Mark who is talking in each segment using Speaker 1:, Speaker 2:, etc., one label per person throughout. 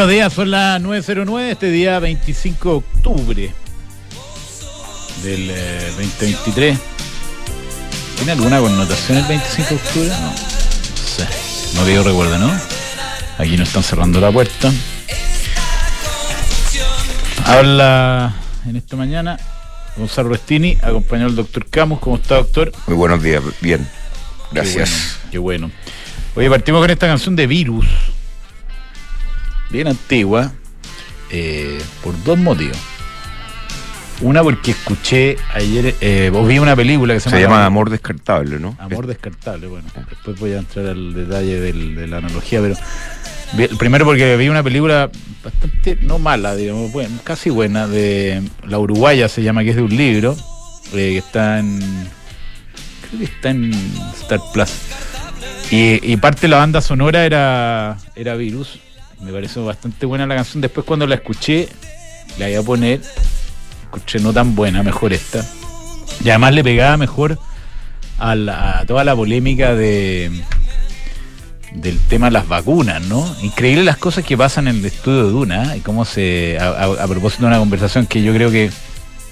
Speaker 1: Buenos días, son las 9.09, este día 25 de octubre del 2023. Eh, ¿Tiene alguna connotación el 25 de octubre? No, no sé, no que yo recuerdo, ¿no? Aquí nos están cerrando la puerta. Habla en esta mañana Gonzalo Restini, acompañado del doctor Camus. ¿Cómo está, doctor?
Speaker 2: Muy buenos días, bien. Gracias.
Speaker 1: Qué bueno. Qué bueno. Oye, partimos con esta canción de Virus bien antigua, eh, por dos motivos. Una porque escuché ayer, eh, vi una película que se,
Speaker 2: se llama, Amor Descartable, ¿no?
Speaker 1: Amor Descartable, bueno, después voy a entrar al detalle de la analogía, pero primero porque vi una película bastante, no mala, digamos, bueno, casi buena, de La Uruguaya se llama, que es de un libro, eh, que está en, creo que está en Star Plus. Y, y parte de la banda sonora era, era Virus, me pareció bastante buena la canción. Después cuando la escuché, la iba a poner, escuché no tan buena, mejor esta. Y además le pegaba mejor a, toda la polémica de del tema de las vacunas, ¿no? Increíble las cosas que pasan en el estudio de Duna y cómo se, a, propósito de una conversación que yo creo que,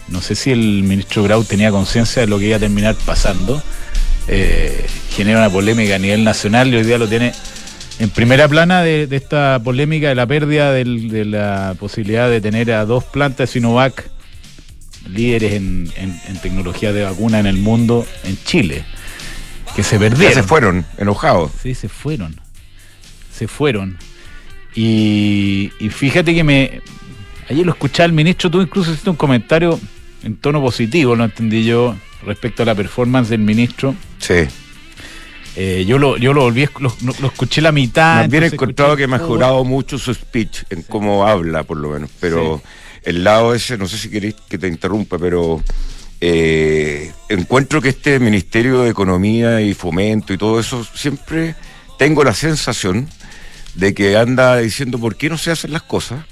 Speaker 1: no sé si el ministro Grau tenía conciencia de lo que iba a terminar pasando, eh, genera una polémica a nivel nacional y hoy día lo tiene en primera plana de, esta polémica de la pérdida de la posibilidad de tener a dos plantas de Sinovac líderes en, tecnología de vacuna en el mundo en Chile, que se perdieron.
Speaker 2: se fueron, enojados.
Speaker 1: Sí, se fueron. Se fueron. Y, fíjate que me. Ayer lo escuché al ministro, tú incluso hiciste un comentario en tono positivo, lo entendí yo, respecto a la performance del ministro.
Speaker 2: Sí.
Speaker 1: Eh, yo lo yo lo volví, lo, escuché la mitad.
Speaker 2: Más bien he encontrado que ha mejorado mucho su speech, en cómo habla, por lo menos. Pero el lado ese, no sé si queréis que te interrumpa, pero eh, encuentro que este Ministerio de Economía y Fomento y todo eso, siempre tengo la sensación de que anda diciendo por qué no se hacen las cosas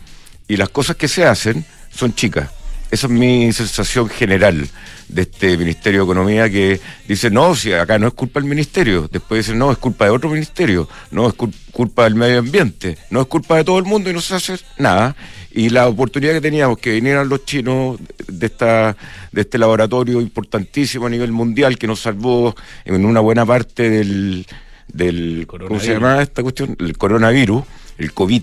Speaker 2: y las cosas que se hacen son chicas. Esa es mi sensación general de este Ministerio de Economía que dice, no, si acá no es culpa del Ministerio, después dice, no, es culpa de otro ministerio, no, es culpa del medio ambiente, no es culpa de todo el mundo y no se hace nada. Y la oportunidad que teníamos que vinieran los chinos de, esta, de este laboratorio importantísimo a nivel mundial que nos salvó en una buena parte del, del ¿cómo se llama esta cuestión? El coronavirus, el COVID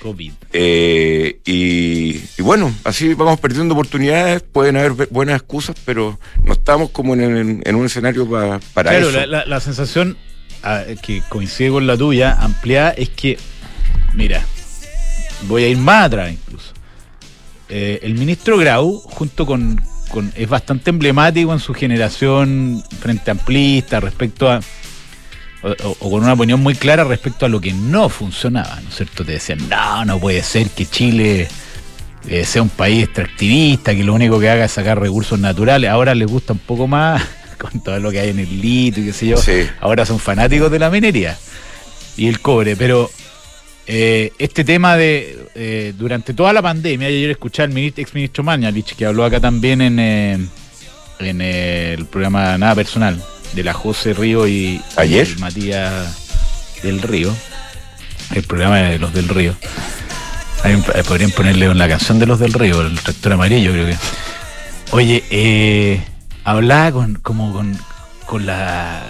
Speaker 1: COVID.
Speaker 2: Eh, y, bueno, así vamos perdiendo oportunidades, pueden haber buenas excusas, pero no estamos como en, un escenario para
Speaker 1: eso. Claro, la, la, sensación ah, que coincide con la tuya, ampliada, es que, mira, voy a ir más atrás incluso. Eh, el ministro Grau, junto con, con, es bastante emblemático en su generación frente amplista respecto a o, con una opinión muy clara respecto a lo que no funcionaba, ¿no es cierto? Te decían, no, no puede ser que Chile eh, sea un país extractivista, que lo único que haga es sacar recursos naturales. Ahora les gusta un poco más con todo lo que hay en el litio y qué sé yo. Ahora son fanáticos de la minería y el cobre, pero eh, este tema de eh, durante toda la pandemia, ayer escuché al ministro, ex ministro Mañalich, que habló acá también en, en el programa Nada Personal, de la José Río y,
Speaker 2: ¿Ayer?
Speaker 1: Matías del Río, el programa de los del Río. Eh, podrían ponerle en la canción de los del Río, el tractor amarillo, creo que. Oye, eh, hablaba con, como con, con la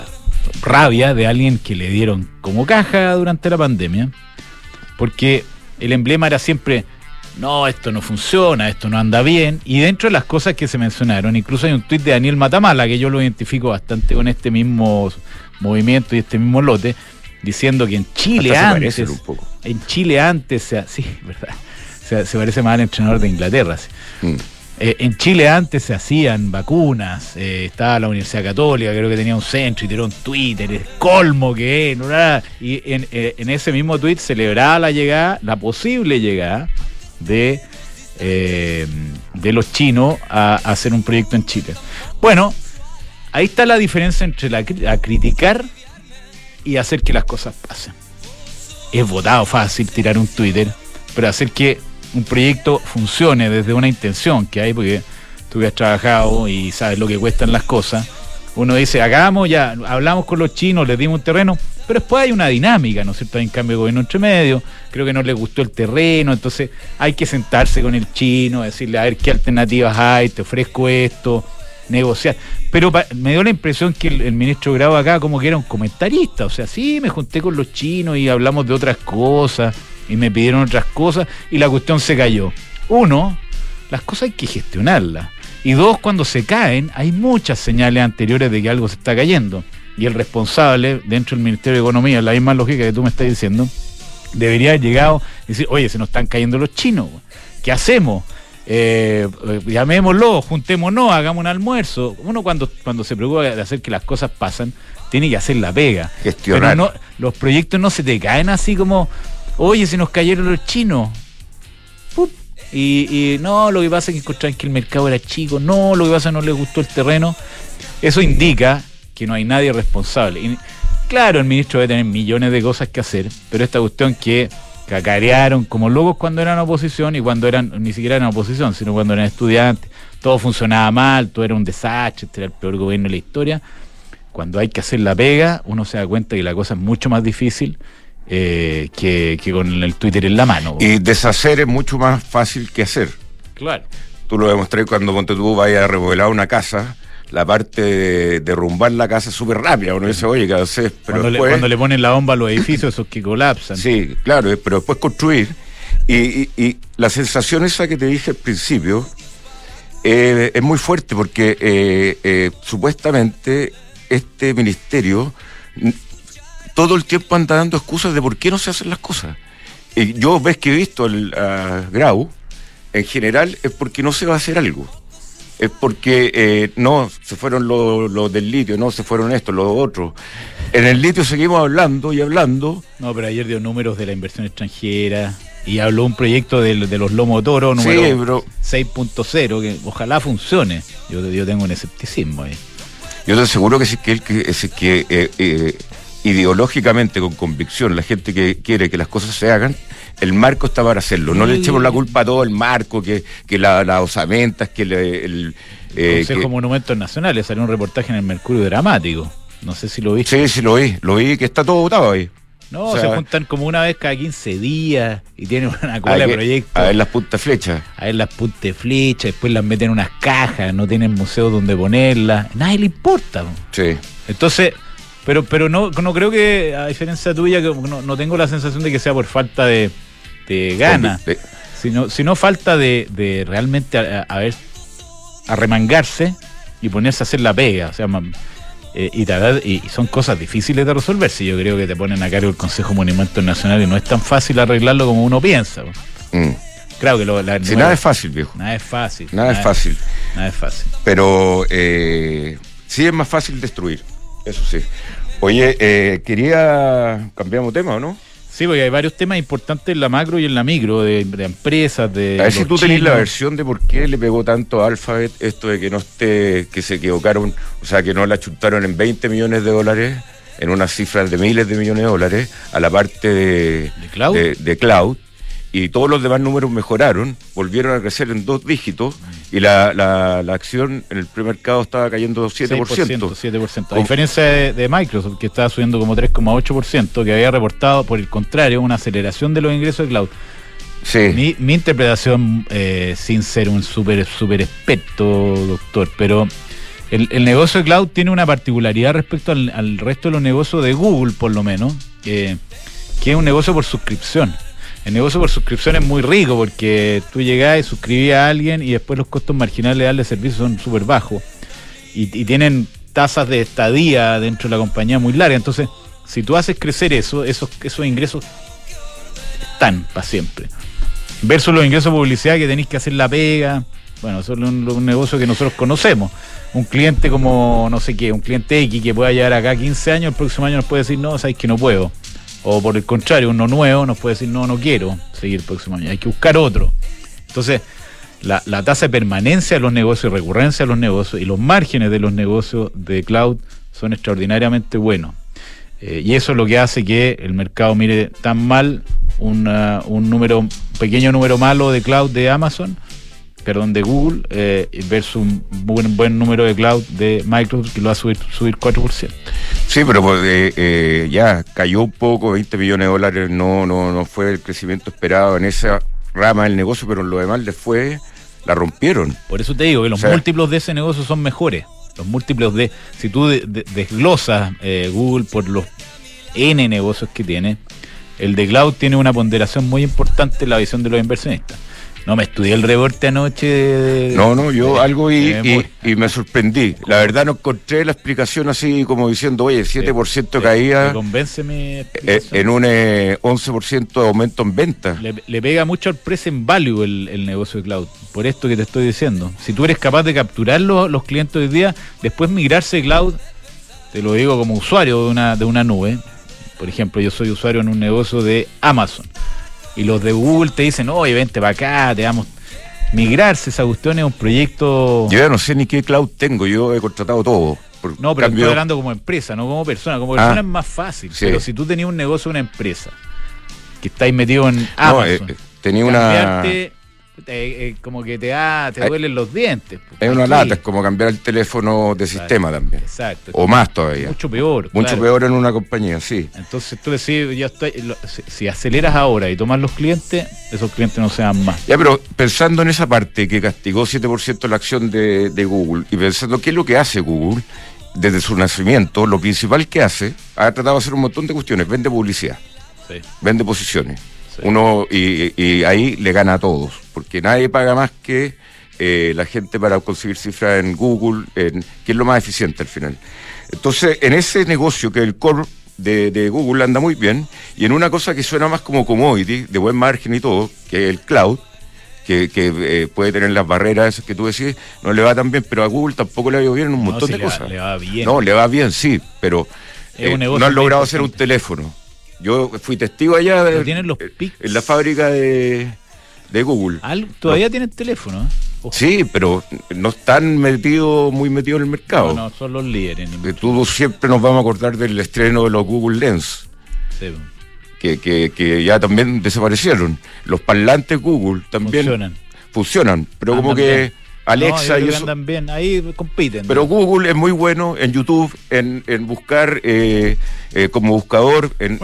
Speaker 1: rabia de alguien que le dieron como caja durante la pandemia, porque el emblema era siempre no, esto no funciona, esto no anda bien. Y dentro de las cosas que se mencionaron, incluso hay un tuit de Daniel Matamala, que yo lo identifico bastante con este mismo movimiento y este mismo lote, diciendo que en Chile antes. En Chile antes, sí, verdad. Se, parece más al entrenador de Inglaterra. Mm. Eh, en Chile antes se hacían vacunas, eh, estaba la Universidad Católica, creo que tenía un centro y tiró un Twitter, el colmo que es, y en, eh, en ese mismo tweet celebraba la llegada, la posible llegada de, eh, de los chinos a, hacer un proyecto en Chile. Bueno, ahí está la diferencia entre la, criticar y hacer que las cosas pasen. Es votado fácil tirar un Twitter, pero hacer que un proyecto funcione desde una intención que hay, porque tú has trabajado y sabes lo que cuestan las cosas, uno dice, hagamos ya, hablamos con los chinos, les dimos un terreno, Pero después hay una dinámica, ¿no es cierto? Hay un cambio de gobierno entre medio, creo que no le gustó el terreno, entonces hay que sentarse con el chino, decirle, a ver qué alternativas hay, te ofrezco esto, negociar. Pero me dio la impresión que el, ministro Grau acá como que era un comentarista, o sea, sí, me junté con los chinos y hablamos de otras cosas y me pidieron otras cosas y la cuestión se cayó. Uno, las cosas hay que gestionarlas. Y dos, cuando se caen, hay muchas señales anteriores de que algo se está cayendo. Y el responsable dentro del Ministerio de Economía, la misma lógica que tú me estás diciendo, debería haber llegado y decir, oye, se nos están cayendo los chinos, ¿qué hacemos? Eh, llamémoslo, juntémonos, hagamos un almuerzo. Uno cuando, cuando se preocupa de hacer que las cosas pasan, tiene que hacer la pega.
Speaker 2: Gestionar.
Speaker 1: no, los proyectos no se te caen así como, oye, se nos cayeron los chinos. Y, no, lo que pasa es que encontraron que el mercado era chico, no, lo que pasa es que no les gustó el terreno. Eso indica que no hay nadie responsable. Y, claro, el ministro debe tener millones de cosas que hacer, pero esta cuestión que cacarearon como locos cuando eran oposición y cuando eran, ni siquiera eran oposición, sino cuando eran estudiantes, todo funcionaba mal, todo era un desastre, este era el peor gobierno de la historia. Cuando hay que hacer la pega, uno se da cuenta que la cosa es mucho más difícil eh, que, con el Twitter en la mano.
Speaker 2: Y deshacer es mucho más fácil que hacer.
Speaker 1: Claro.
Speaker 2: Tú lo demostré cuando tú vayas a remodelar una casa la parte de derrumbar la casa súper rápida. Uno dice, oye, ¿qué haces?
Speaker 1: Pero cuando, le, cuando le ponen la bomba a los edificios, esos que colapsan.
Speaker 2: Sí, claro, eh, pero después construir. Y, la sensación esa que te dije al principio eh, es muy fuerte porque eh, supuestamente este ministerio todo el tiempo anda dando excusas de por qué no se hacen las cosas. Y yo ves que he visto el Grau, en general es porque no se va a hacer algo es porque eh, no se fueron los del litio, no se fueron estos, los otros. En el litio seguimos hablando y hablando.
Speaker 1: No, pero ayer dio números de la inversión extranjera y habló un proyecto de, los Lomo Toro número 6.0 que ojalá funcione. Yo, yo tengo un escepticismo ahí.
Speaker 2: Yo te aseguro que es que, es que eh, eh, ideológicamente, con convicción, la gente que quiere que las cosas se hagan, el marco está para hacerlo. No le echemos la culpa a todo el marco, que, que las la osamentas, que el...
Speaker 1: Eh, Consejo Monumentos Nacionales, salió un reportaje en el Mercurio Dramático. No sé si lo viste.
Speaker 2: Sí, sí, lo vi. Lo vi que está todo votado ahí.
Speaker 1: No, se juntan como una vez cada 15 días y tienen una cola de proyectos.
Speaker 2: A ver las puntas flechas.
Speaker 1: A ver las puntas flechas, después las meten en unas cajas, no tienen museo donde ponerlas. Nadie le importa.
Speaker 2: Sí.
Speaker 1: Entonces, pero, pero no, no creo que, a diferencia tuya, que no tengo la sensación de que sea por falta de, te gana, sino, sino falta de, realmente a, ver, arremangarse y ponerse a hacer la pega. O sea, eh, y, y, son cosas difíciles de resolver. Si yo creo que te ponen a cargo el Consejo Monumentos Nacional y no es tan fácil arreglarlo como uno piensa. Mm. Claro que lo,
Speaker 2: si nada es fácil, viejo.
Speaker 1: Nada es fácil.
Speaker 2: Nada, es fácil.
Speaker 1: Nada es fácil.
Speaker 2: Pero eh, sí es más fácil destruir. Eso sí. Oye, eh, quería. ¿Cambiamos tema o no?
Speaker 1: Sí, porque hay varios temas importantes en la macro y en la micro, de, empresas, de.
Speaker 2: A ver si tú tenés la versión de por qué le pegó tanto a Alphabet esto de que no esté, que se equivocaron, o sea, que no la chutaron en 20 millones de dólares, en unas cifras de miles de millones de dólares, a la parte de, de cloud y todos los demás números mejoraron, volvieron a crecer en dos dígitos y la, la, acción en el premercado estaba cayendo 7%.
Speaker 1: 7%, A diferencia de, Microsoft, que estaba subiendo como 3,8%, que había reportado, por el contrario, una aceleración de los ingresos de cloud.
Speaker 2: Sí.
Speaker 1: Mi, interpretación, eh, sin ser un súper super experto, doctor, pero el, negocio de cloud tiene una particularidad respecto al, resto de los negocios de Google, por lo menos, que es un negocio por suscripción. El negocio por suscripción es muy rico porque tú llegás y suscribís a alguien y después los costos marginales de darle servicio son súper bajos y, tienen tasas de estadía dentro de la compañía muy largas. Entonces, si tú haces crecer eso, esos, esos ingresos están para siempre. Versus los ingresos de publicidad que tenéis que hacer la pega. Bueno, eso es un, negocio que nosotros conocemos. Un cliente como, no sé qué, un cliente X que pueda llegar acá 15 años, el próximo año nos puede decir, no, sabes que no puedo. O por el contrario, uno nuevo nos puede decir, no, no quiero seguir el próximo año, hay que buscar otro. Entonces, la, tasa de permanencia de los negocios, recurrencia de los negocios y los márgenes de los negocios de cloud son extraordinariamente buenos. Eh, y eso es lo que hace que el mercado mire tan mal un número, pequeño número malo de cloud de Amazon, perdón, de Google, eh, versus un buen, buen número de cloud de Microsoft que lo va a subir, subir 4%.
Speaker 2: Sí, pero pues, eh, eh, ya cayó un poco, 20 millones de dólares no, no, no fue el crecimiento esperado en esa rama del negocio, pero en lo demás después la rompieron.
Speaker 1: Por eso te digo que los múltiplos de ese negocio son mejores. Los múltiplos de, si tú desglosas eh, Google por los N negocios que tiene, el de cloud tiene una ponderación muy importante en la visión de los inversionistas. No, me estudié el reporte anoche.
Speaker 2: no, no, yo algo y, y, me sorprendí. La verdad no encontré la explicación así como diciendo, oye, 7% caída.
Speaker 1: Convénceme.
Speaker 2: Eh, en un 11% eh, de aumento en venta.
Speaker 1: Le, pega mucho al present value el, el, negocio de cloud. Por esto que te estoy diciendo. Si tú eres capaz de capturar los, los clientes hoy día, después migrarse cloud, te lo digo como usuario de una, de una nube. Por ejemplo, yo soy usuario en un negocio de Amazon y los de Google te dicen, oye, vente para acá, te damos. Migrarse esa cuestión es un proyecto.
Speaker 2: Yo ya no sé ni qué cloud tengo, yo he contratado todo.
Speaker 1: no, pero estoy hablando como empresa, no como persona. Como persona ah. es más fácil. Pero si tú tenías un negocio, una empresa, que estáis metido en Amazon, no, eh,
Speaker 2: tenía una
Speaker 1: eh, como que te, da, te duelen los dientes.
Speaker 2: Pues, es una lata, es como cambiar el teléfono de sistema también. Exacto. O más todavía.
Speaker 1: Mucho peor.
Speaker 2: Mucho peor en una compañía, sí.
Speaker 1: Entonces tú decís, ya estoy, si, aceleras ahora y tomas los clientes, esos clientes no sean más.
Speaker 2: Ya, pero pensando en esa parte que castigó 7% la acción de, de Google y pensando qué es lo que hace Google desde su nacimiento, lo principal que hace, ha tratado de hacer un montón de cuestiones, vende publicidad, sí. vende posiciones uno y, ahí le gana a todos, porque nadie paga más que eh, la gente para conseguir cifras en Google, en, que es lo más eficiente al final. Entonces, en ese negocio que el core de, Google anda muy bien, y en una cosa que suena más como commodity, de buen margen y todo, que es el cloud, que, eh, puede tener las barreras que tú decís, no le va tan bien, pero a Google tampoco le ha ido bien en un montón de cosas.
Speaker 1: le va bien.
Speaker 2: No, le va bien, sí, pero eh, no han logrado hacer un teléfono. Yo fui testigo allá de,
Speaker 1: los
Speaker 2: en la fábrica de, Google.
Speaker 1: Todavía tienen teléfono.
Speaker 2: Sí, pero no están metidos, muy metidos en el mercado.
Speaker 1: No, son los líderes.
Speaker 2: Todos siempre nos vamos a acordar del estreno de los Google Lens. Que, que, ya también desaparecieron. Los parlantes Google también funcionan, funcionan pero como que Alexa
Speaker 1: y eso. ahí compiten.
Speaker 2: Pero Google es muy bueno en YouTube, en, en buscar eh, eh, como buscador, en,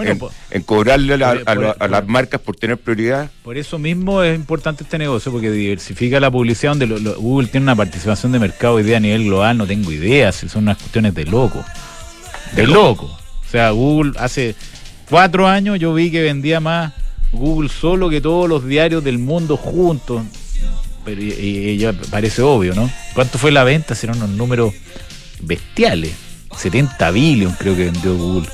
Speaker 2: en, cobrarle a, las marcas por tener prioridad.
Speaker 1: Por eso mismo es importante este negocio, porque diversifica la publicidad, donde Google tiene una participación de mercado hoy día a nivel global, no tengo idea, si son unas cuestiones de loco. De, loco. O sea, Google hace cuatro años yo vi que vendía más Google solo que todos los diarios del mundo juntos pero y, ya parece obvio, ¿no? ¿Cuánto fue la venta? Serán unos números bestiales. 70 billion creo que vendió Google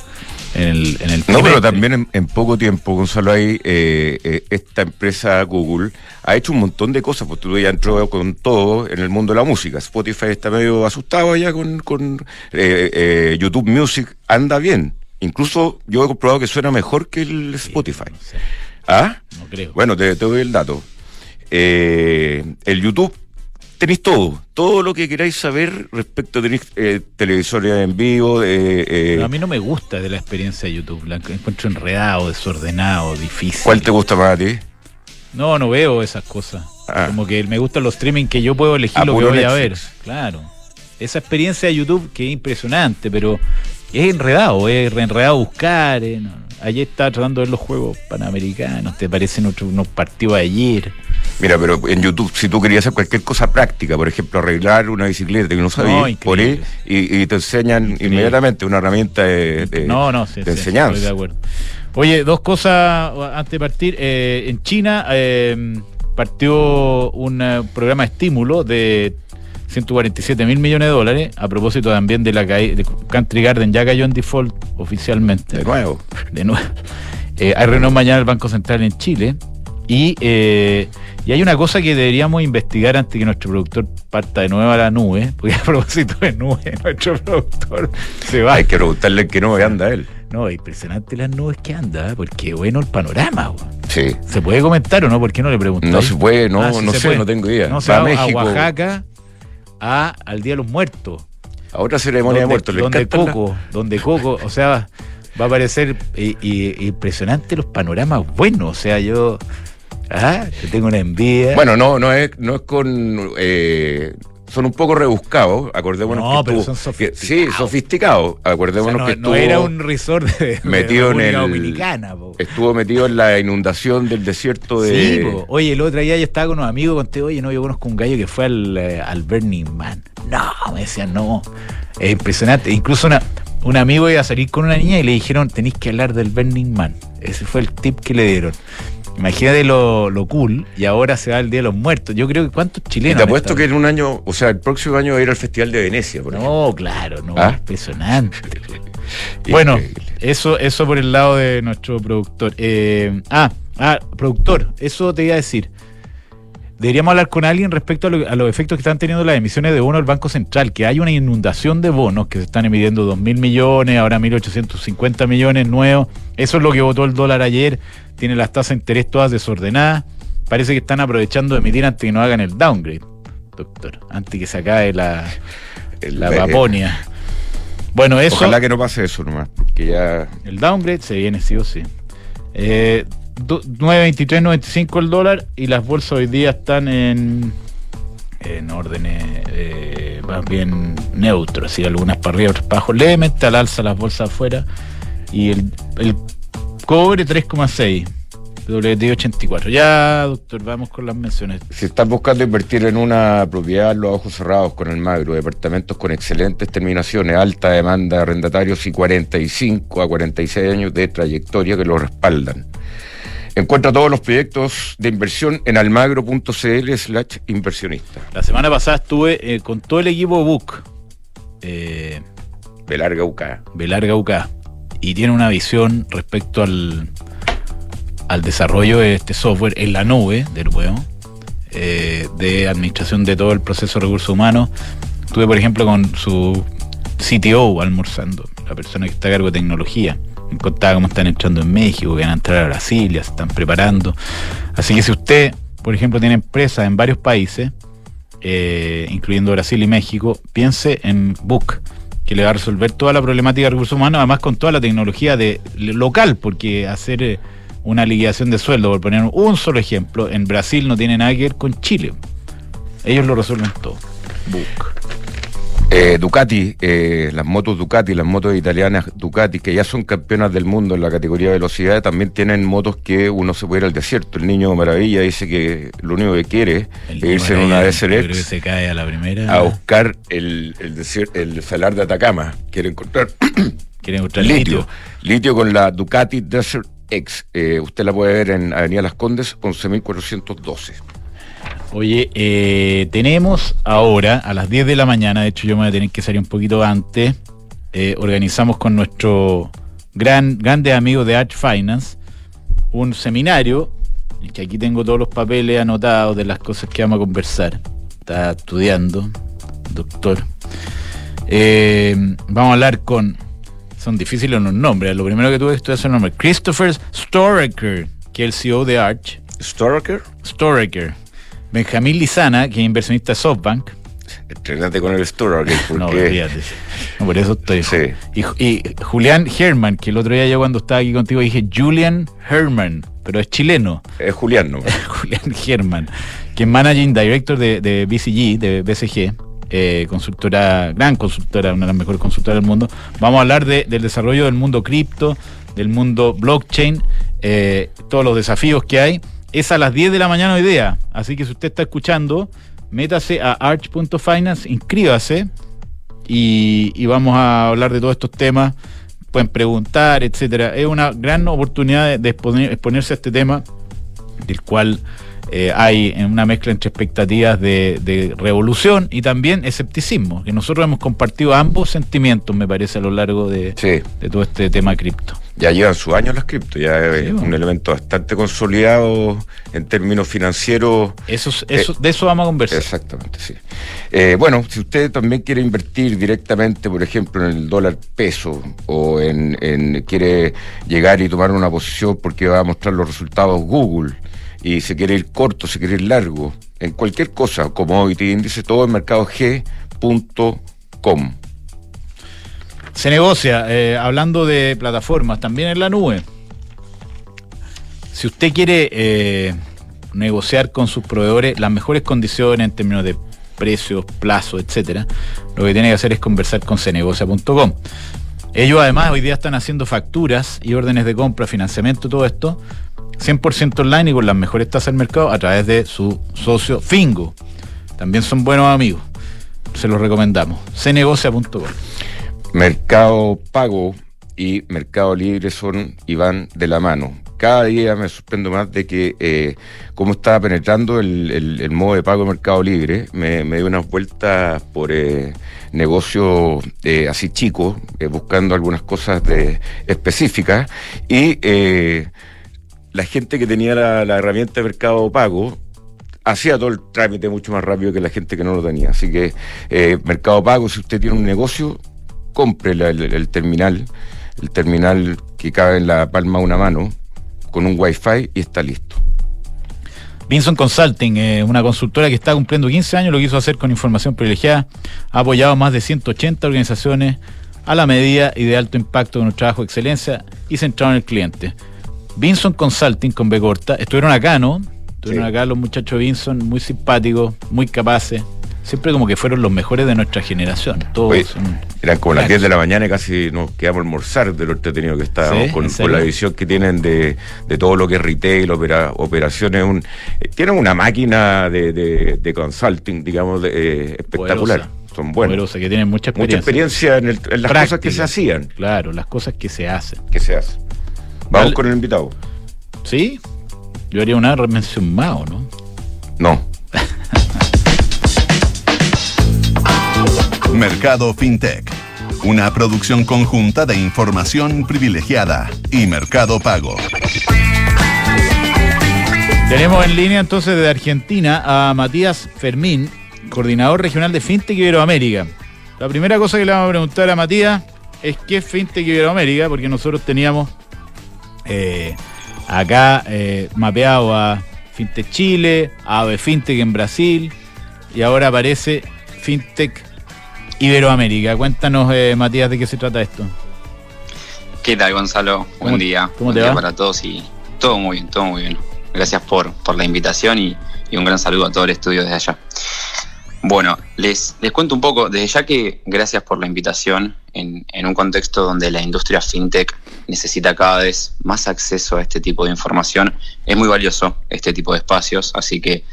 Speaker 1: en el, en el
Speaker 2: No, pero también en, poco tiempo, Gonzalo, ahí eh, eh, esta empresa Google ha hecho un montón de cosas, porque tú ya entró con todo en el mundo de la música. Spotify está medio asustado allá con, con eh, YouTube Music, anda bien. Incluso yo he comprobado que suena mejor que el Spotify. ¿Ah? No creo. Bueno, te doy el dato. Eh, el YouTube tenéis todo, todo lo que queráis saber respecto, tenéis eh, televisores en vivo.
Speaker 1: Eh, a mí no me gusta de la experiencia de YouTube, la encuentro enredado, desordenado, difícil.
Speaker 2: ¿Cuál te gusta más a ti?
Speaker 1: No, no veo esas cosas. Ah. Como que me gustan los streaming que yo puedo elegir lo que voy a ver. Claro. Esa experiencia de YouTube que es impresionante, pero es enredado, es enredado buscar. Ayer estaba tratando de ver los juegos panamericanos, te parecen unos partidos de ayer.
Speaker 2: Mira, pero en YouTube, si tú querías hacer cualquier cosa práctica, por ejemplo, arreglar una bicicleta que no sabías, por ahí, y, te enseñan inmediatamente una herramienta de, no, no, sí, enseñanza. Estoy de acuerdo.
Speaker 1: Oye, dos cosas antes de partir. Eh, en China eh, partió un eh, programa de estímulo de 147 mil millones de dólares, a propósito también de la caída de Country Garden, ya cayó en default oficialmente.
Speaker 2: De nuevo.
Speaker 1: De nuevo. hay reunión mañana del Banco Central en Chile y, eh, y hay una cosa que deberíamos investigar antes que nuestro productor parta de nuevo a la nube, porque a propósito de nube, nuestro productor se va.
Speaker 2: Hay que preguntarle en qué nube anda él.
Speaker 1: No, es impresionante las nubes que anda, ¿eh? porque bueno el panorama.
Speaker 2: Sí.
Speaker 1: ¿Se puede comentar o no? ¿Por qué no le preguntas?
Speaker 2: No se puede, no, ah, no sé, no tengo idea.
Speaker 1: No se va, a, México. a Oaxaca a, al Día de los Muertos.
Speaker 2: A otra ceremonia de muertos.
Speaker 1: donde Coco, donde Coco, o sea, va a aparecer impresionante los panoramas buenos. O sea, yo Ah, tengo una envidia.
Speaker 2: Bueno, no, no es, no es con. Eh, son un poco rebuscados. Acordémonos
Speaker 1: No,
Speaker 2: que
Speaker 1: pero
Speaker 2: estuvo-
Speaker 1: son
Speaker 2: que-
Speaker 1: sofisticados.
Speaker 2: sí, sofisticados. Acordémonos
Speaker 1: O sea, no,
Speaker 2: que
Speaker 1: no
Speaker 2: estuvo,
Speaker 1: era un resort de, de
Speaker 2: metido en
Speaker 1: República
Speaker 2: el-
Speaker 1: Dominicana, po.
Speaker 2: estuvo metido en la inundación del desierto de.
Speaker 1: Sí, po. oye, el otro día yo estaba con unos amigos, conté, oye, no, yo conozco un gallo que fue al, eh, al Burning Man. No, me decían, no. Es impresionante. Incluso una, un amigo iba a salir con una niña y le dijeron, tenéis que hablar del Burning Man. Ese fue el tip que le dieron. Imagínate lo, lo cool, y ahora se va el Día de los Muertos. Yo creo que cuántos
Speaker 2: Y
Speaker 1: chilenos.
Speaker 2: te
Speaker 1: han
Speaker 2: apuesto que en un año, o sea, el próximo año va a ir al Festival de Venecia, por ejemplo.
Speaker 1: No, claro, no,
Speaker 2: ¿Ah?
Speaker 1: impresionante. Bueno, eso, eso por el lado de nuestro productor. Eh, ah, ah, productor, eso te iba a decir. Deberíamos hablar con alguien respecto a, lo- a los efectos que están teniendo las emisiones de bonos del Banco Central, que hay una inundación de bonos que se están emitiendo 2.000 millones, ahora 1.850 millones nuevos. Eso es lo que votó el dólar ayer. Tiene las tasas de interés todas desordenadas. Parece que están aprovechando de emitir antes que nos hagan el downgrade, doctor, antes que se acabe la, la vaponia. Bueno, eso.
Speaker 2: Ojalá que no pase eso nomás, porque ya.
Speaker 1: El downgrade se viene sí o sí. Eh, 9.23.95 el dólar y las bolsas hoy día están en en órdenes eh, más bien neutros, así algunas para arriba, otras para abajo, levemente al alza las bolsas afuera y el, el cobre 3,6 WTI 84. Ya, doctor, vamos con las menciones.
Speaker 2: Si estás buscando invertir en una propiedad, los ojos cerrados con el Magro, departamentos con excelentes terminaciones, alta demanda de arrendatarios y 45 a 46 años de trayectoria que lo respaldan. Encuentra todos los proyectos de inversión en almagro.cl slash inversionista.
Speaker 1: La semana pasada estuve eh, con todo el equipo BUC. Eh,
Speaker 2: De larga UK.
Speaker 1: Belarga UK y tiene una visión respecto al, al desarrollo de este software en la nube, de nuevo, eh, de administración de todo el proceso de recursos humanos. Estuve, por ejemplo, con su CTO almorzando, la persona que está a cargo de tecnología. Contaba cómo están entrando en México, que van a entrar a Brasil, ya se están preparando. Así que si usted, por ejemplo, tiene empresas en varios países, eh, incluyendo Brasil y México, piense en Book, que le va a resolver toda la problemática de recursos humanos, además con toda la tecnología de local, porque hacer eh, una liquidación de sueldo, por poner un solo ejemplo, en Brasil no tiene nada que ver con Chile. Ellos lo resuelven todo. Book.
Speaker 2: Eh, Ducati, eh, las motos Ducati, las motos italianas Ducati, que ya son campeonas del mundo en la categoría de velocidad, también tienen motos que uno se puede ir al desierto. El niño Maravilla dice que lo único que quiere
Speaker 1: El
Speaker 2: es irse en una
Speaker 1: que
Speaker 2: SLX
Speaker 1: se cae a la primera.
Speaker 2: a buscar el, el, desier- el salar de Atacama. Quiere encontrar
Speaker 1: Quieren encontrar
Speaker 2: litio.
Speaker 1: litio.
Speaker 2: Litio con la Ducati Desert X. Eh, usted la puede ver en Avenida Las Condes, 11.412.
Speaker 1: Oye, eh, tenemos ahora a las 10 de la mañana, de hecho yo me voy a tener que salir un poquito antes, eh, organizamos con nuestro gran, grandes amigos de Arch Finance un seminario, que aquí tengo todos los papeles anotados de las cosas que vamos a conversar. Está estudiando, doctor. Eh, vamos a hablar con, son difíciles los nombres, lo primero que tuve que estudiar es el nombre, Christopher Storaker, que es el CEO de Arch.
Speaker 2: Storaker,
Speaker 1: Storaker. Benjamín Lizana, que es inversionista de SoftBank.
Speaker 2: entrenate con el Storaker, porque
Speaker 1: No, olvídate. No, por eso estoy.
Speaker 2: Sí.
Speaker 1: Y, y Julián Herman, que el otro día yo cuando estaba aquí contigo dije Julian Herman, pero es chileno.
Speaker 2: es Julián, ¿no?
Speaker 1: Julián Herman, que es Managing Director de, de BCG, de BCG, eh, consultora, gran consultora, una de las mejores consultoras del mundo. Vamos a hablar de- del desarrollo del mundo cripto, del mundo blockchain, eh, todos los desafíos que hay. Es a las 10 de la mañana hoy día, así que si usted está escuchando, métase a arch.finance, inscríbase y, y vamos a hablar de todos estos temas. Pueden preguntar, etcétera. Es una gran oportunidad de, de exponer- exponerse a este tema del cual eh, hay una mezcla entre expectativas de, de revolución y también escepticismo, que nosotros hemos compartido ambos sentimientos, me parece, a lo largo de,
Speaker 2: Sí.
Speaker 1: de todo este tema cripto.
Speaker 2: Ya llevan sus años las cripto, ya es un elemento bastante consolidado en términos financieros.
Speaker 1: Eso, eso, de eso vamos a conversar.
Speaker 2: Exactamente, sí. Eh, bueno, si usted también quiere invertir directamente, por ejemplo, en el dólar peso o en, en- quiere llegar y tomar una posición porque va a mostrar los resultados Google y se quiere ir corto, se quiere ir largo, en cualquier cosa, commodity, índice, todo en mercadog.com.
Speaker 1: Se negocia, eh, hablando de plataformas, también en la nube. Si usted quiere eh, negociar con sus proveedores las mejores condiciones en términos de precios, plazos, etcétera, lo que tiene que hacer es conversar con cenegocia.com. Ellos además hoy día están haciendo facturas y órdenes de compra, financiamiento, todo esto 100% online y con las mejores tasas del mercado a través de su socio Fingo. También son buenos amigos. Se los recomendamos. cenegocia.com.
Speaker 2: Mercado Pago y Mercado Libre son y van de la mano. Cada día me sorprendo más de que eh, cómo estaba penetrando el, modo de pago de Mercado Libre. Me, me dio unas vueltas por eh, negocios eh, así chicos, eh, buscando algunas cosas de, específicas y la gente que tenía la, herramienta de mercado pago hacía todo el trámite mucho más rápido que la gente que no lo tenía. Así que eh, Mercado Pago, si usted tiene un negocio, compre el, terminal, el terminal que cabe en la palma de una mano, con un wifi y está listo.
Speaker 1: Vinson Consulting, eh, una consultora que está cumpliendo 15 años, lo quiso hacer con información privilegiada, ha apoyado a más de 180 organizaciones a la medida y de alto impacto con un trabajo de excelencia y centrado en el cliente. Vinson Consulting con B corta, estuvieron acá, ¿no? Estuvieron acá los muchachos Vinson, muy simpáticos, muy capaces. Siempre como que fueron los mejores de nuestra generación. Todos
Speaker 2: eran como las 10 de la mañana y casi nos quedamos a almorzar de lo entretenido que estábamos con, la visión que tienen de, todo lo que es retail, operaciones. Un, eh, tienen una máquina de, consulting, digamos, eh, espectacular. Son buenos.
Speaker 1: que tienen mucha
Speaker 2: experiencia. Mucha experiencia en, las cosas que se hacían.
Speaker 1: Claro, las cosas que se hacen.
Speaker 2: Que se hacen. Vamos con el invitado.
Speaker 1: ¿Sí? Yo haría una mención Mao, ¿no?
Speaker 2: No.
Speaker 3: Mercado FinTech. Una producción conjunta de información privilegiada y Mercado Pago.
Speaker 1: Tenemos en línea entonces de Argentina a Matías Fermín, coordinador regional de FinTech Iberoamérica. La primera cosa que le vamos a preguntar a Matías es qué es FinTech Iberoamérica, porque nosotros teníamos eh, acá eh, mapeado a FinTech Chile, a Ave FinTech en Brasil y ahora aparece FinTech Iberoamérica. Cuéntanos, eh, Matías, de qué se trata esto.
Speaker 4: ¿Qué tal, Gonzalo? Buen día.
Speaker 1: ¿Cómo te
Speaker 4: Buen
Speaker 1: va?
Speaker 4: para todos y todo muy bien, todo muy bien. Gracias por, por la invitación y, y un gran saludo a todo el estudio desde allá. Bueno, les, les cuento un poco, desde ya que gracias por la invitación en, un contexto donde la industria fintech necesita cada vez más acceso a este tipo de información, es muy valioso este tipo de espacios, así que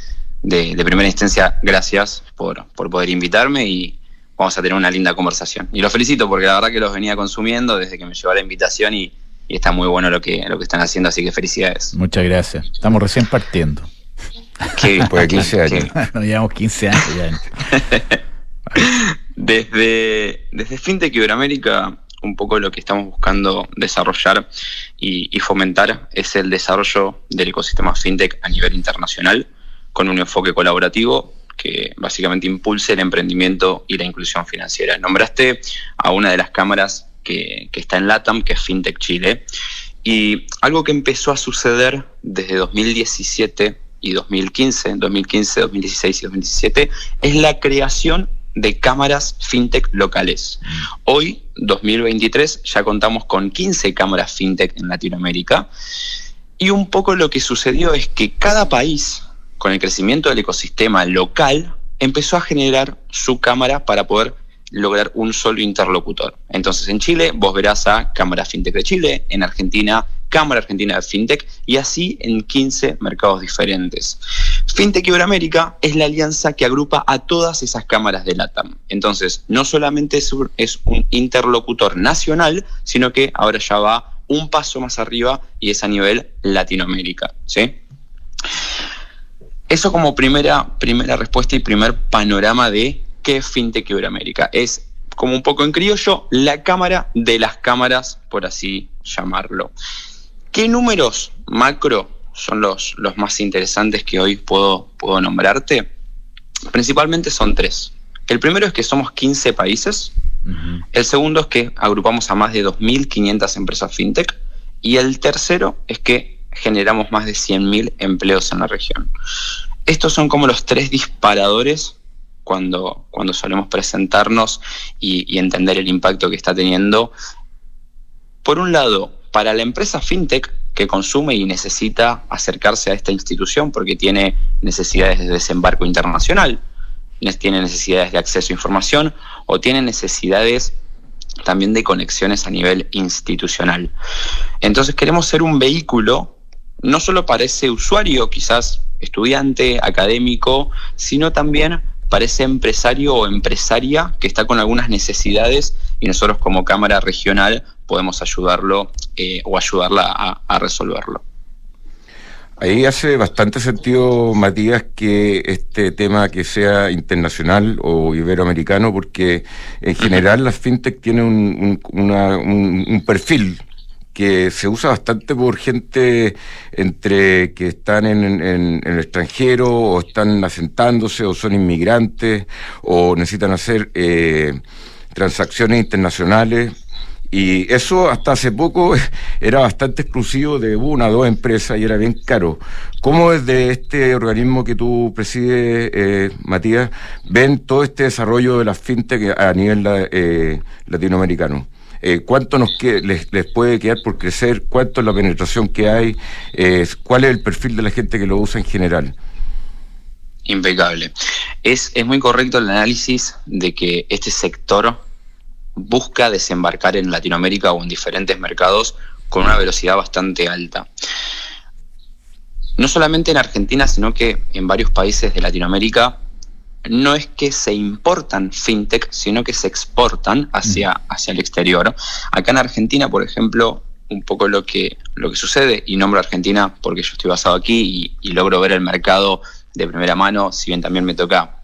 Speaker 4: de, primera instancia, gracias por, por poder invitarme y vamos a tener una linda conversación. Y los felicito porque la verdad que los venía consumiendo desde que me llevó la invitación y, y está muy bueno lo que, lo que están haciendo, así que felicidades.
Speaker 1: Muchas gracias. Estamos recién partiendo.
Speaker 4: Que,
Speaker 2: Después de 15 años.
Speaker 1: Nos llevamos 15 años ya.
Speaker 4: desde, desde FinTech Iberoamérica, un poco lo que estamos buscando desarrollar y, fomentar es el desarrollo del ecosistema FinTech a nivel internacional, con un enfoque colaborativo que básicamente impulse el emprendimiento y la inclusión financiera. Nombraste a una de las cámaras que, que está en LATAM, que es FinTech Chile, y algo que empezó a suceder desde 2017 y 2015, 2015, 2016 y 2017, es la creación de cámaras fintech locales. Hoy, 2023, ya contamos con 15 cámaras fintech en Latinoamérica y un poco lo que sucedió es que cada país, con el crecimiento del ecosistema local, empezó a generar su cámara para poder lograr un solo interlocutor. Entonces en Chile vos verás a Cámara FinTech de Chile, en Argentina Cámara Argentina de FinTech y así en 15 mercados diferentes. FinTech Iberoamérica es la alianza que agrupa a todas esas cámaras de LATAM. Entonces no solamente es un, interlocutor nacional, sino que ahora ya va un paso más arriba y es a nivel Latinoamérica. ¿sí? Eso como primera, primera respuesta y primer panorama de qué es FinTech Iberoamérica. Es, como un poco en criollo, la cámara de las cámaras, por así llamarlo. ¿Qué números macro son los, los más interesantes que hoy puedo, puedo nombrarte? Principalmente son tres. El primero es que somos 15 países. El segundo es que agrupamos a más de 2.500 empresas fintech. Y el tercero es que generamos más de 100.000 empleos en la región. Estos son como los tres disparadores cuando, cuando solemos presentarnos y, entender el impacto que está teniendo. Por un lado, para la empresa fintech que consume y necesita acercarse a esta institución porque tiene necesidades de desembarco internacional, tiene necesidades de acceso a información o tiene necesidades también de conexiones a nivel institucional. Entonces queremos ser un vehículo no solo para ese usuario, quizás estudiante, académico, sino también para ese empresario o empresaria que está con algunas necesidades y nosotros como Cámara Regional podemos ayudarlo eh, o ayudarla a resolverlo.
Speaker 2: Ahí hace bastante sentido, Matías, que este tema que sea internacional o iberoamericano, porque en general las fintech tienen un, perfil que se usa bastante por gente entre que están en, el extranjero o están asentándose o son inmigrantes o necesitan hacer eh, transacciones internacionales y eso hasta hace poco era bastante exclusivo de una o dos empresas y era bien caro. ¿Cómo desde este organismo que tú presides, eh, Matías, ven todo este desarrollo de las fintech a nivel eh, latinoamericano? Eh, ¿Cuánto nos les, puede quedar por crecer? ¿Cuánto es la penetración que hay? ¿Cuál es el perfil de la gente que lo usa en general?
Speaker 4: Impecable. Es, es muy correcto el análisis de que este sector busca desembarcar en Latinoamérica o en diferentes mercados con una velocidad bastante alta. No solamente en Argentina, sino que en varios países de Latinoamérica no es que se importan fintech, sino que se exportan hacia, hacia el exterior. Acá en Argentina, por ejemplo, un poco lo que, lo que sucede, y nombro Argentina porque yo estoy basado aquí y, y logro ver el mercado de primera mano, si bien también me toca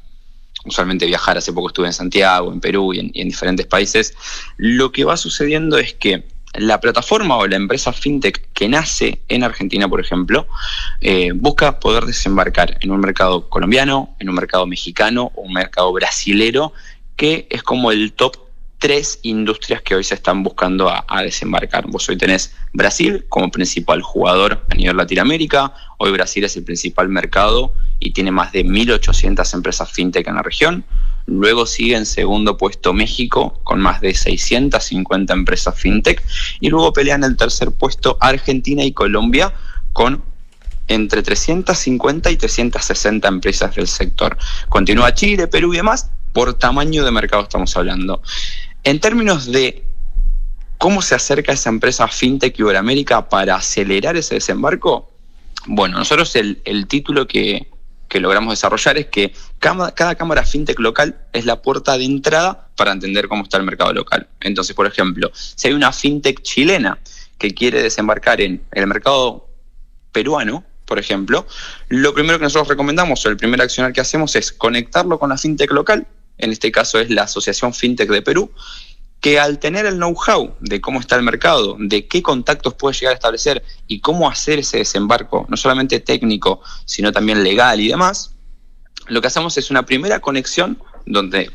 Speaker 4: usualmente viajar, hace poco estuve en Santiago, en Perú y en, diferentes países, lo que va sucediendo es que la plataforma o la empresa fintech que nace en Argentina, por ejemplo, eh, busca poder desembarcar en un mercado colombiano, en un mercado mexicano o un mercado brasilero, que es como el top tres industrias que hoy se están buscando a, desembarcar. Vos hoy tenés Brasil como principal jugador a nivel Latinoamérica, hoy Brasil es el principal mercado y tiene más de 1.800 empresas fintech en la región. Luego sigue en segundo puesto México con más de 650 empresas fintech y luego pelean el tercer puesto Argentina y Colombia con entre 350 y 360 empresas del sector. Continúa Chile, Perú y demás, por tamaño de mercado estamos hablando. En términos de cómo se acerca esa empresa FinTech Iberoamérica para acelerar ese desembarco, bueno, nosotros el, título que, logramos desarrollar es que cada, cada, cámara fintech local es la puerta de entrada para entender cómo está el mercado local. Entonces, por ejemplo, si hay una fintech chilena que quiere desembarcar en el mercado peruano, por ejemplo, lo primero que nosotros recomendamos o el primer accionar que hacemos es conectarlo con la fintech local en este caso es la Asociación FinTech de Perú, que al tener el know-how de cómo está el mercado, de qué contactos puede llegar a establecer y cómo hacer ese desembarco, no solamente técnico, sino también legal y demás, lo que hacemos es una primera conexión donde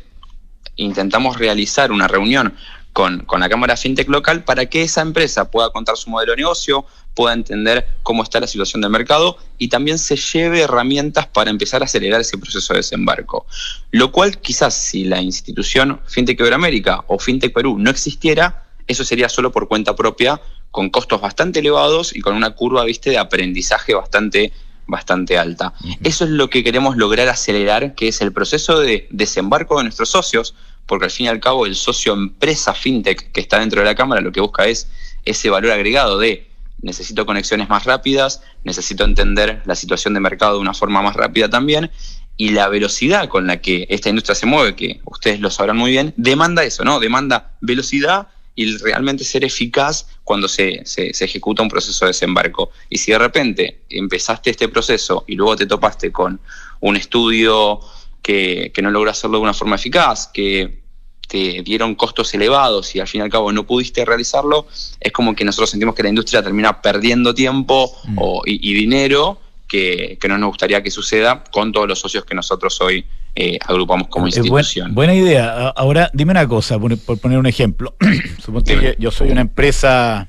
Speaker 4: intentamos realizar una reunión con, con, la Cámara FinTech local para que esa empresa pueda contar su modelo de negocio, pueda entender cómo está la situación del mercado y también se lleve herramientas para empezar a acelerar ese proceso de desembarco. Lo cual quizás si la institución FinTech Iberoamérica o FinTech Perú no existiera, eso sería solo por cuenta propia, con costos bastante elevados y con una curva ¿viste? de aprendizaje bastante bastante alta. Eso es lo que queremos lograr acelerar, que es el proceso de desembarco de nuestros socios, porque al fin y al cabo el socio empresa fintech que está dentro de la Cámara lo que busca es ese valor agregado de necesito conexiones más rápidas, necesito entender la situación de mercado de una forma más rápida también, y la velocidad con la que esta industria se mueve, que ustedes lo sabrán muy bien, demanda eso, ¿no? Demanda velocidad y realmente ser eficaz cuando se, se, ejecuta un proceso de desembarco. Y si de repente empezaste este proceso y luego te topaste con un estudio que, que no logra hacerlo de una forma eficaz, que te dieron costos elevados y al fin y al cabo no pudiste realizarlo, es como que nosotros sentimos que la industria termina perdiendo tiempo mm. y, dinero que, no nos gustaría que suceda con todos los socios que nosotros hoy eh, agrupamos como institución.
Speaker 1: buena idea. Ahora, dime una cosa, por, poner un ejemplo. Suponte que yo soy una empresa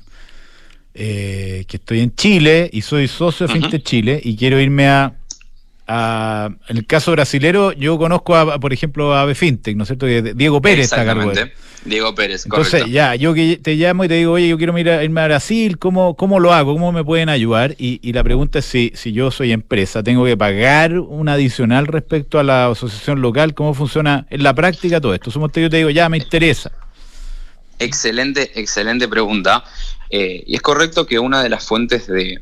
Speaker 1: eh, que estoy en Chile y soy socio de Fintech Chile y quiero irme a en el caso brasilero, yo conozco, a, por ejemplo, a Befintec, ¿no es cierto? Diego Pérez está cargo.
Speaker 4: Diego Pérez,
Speaker 1: Entonces, ya, yo que te llamo y te digo, oye, yo quiero irme a Brasil, ¿cómo, cómo lo hago? ¿Cómo me pueden ayudar? Y, la pregunta es si, si yo soy empresa, ¿tengo que pagar un adicional respecto a la asociación local? ¿Cómo funciona en la práctica todo esto? Somos yo te digo, ya, me interesa.
Speaker 4: Excelente, excelente pregunta. Eh, y es correcto que una de las fuentes de,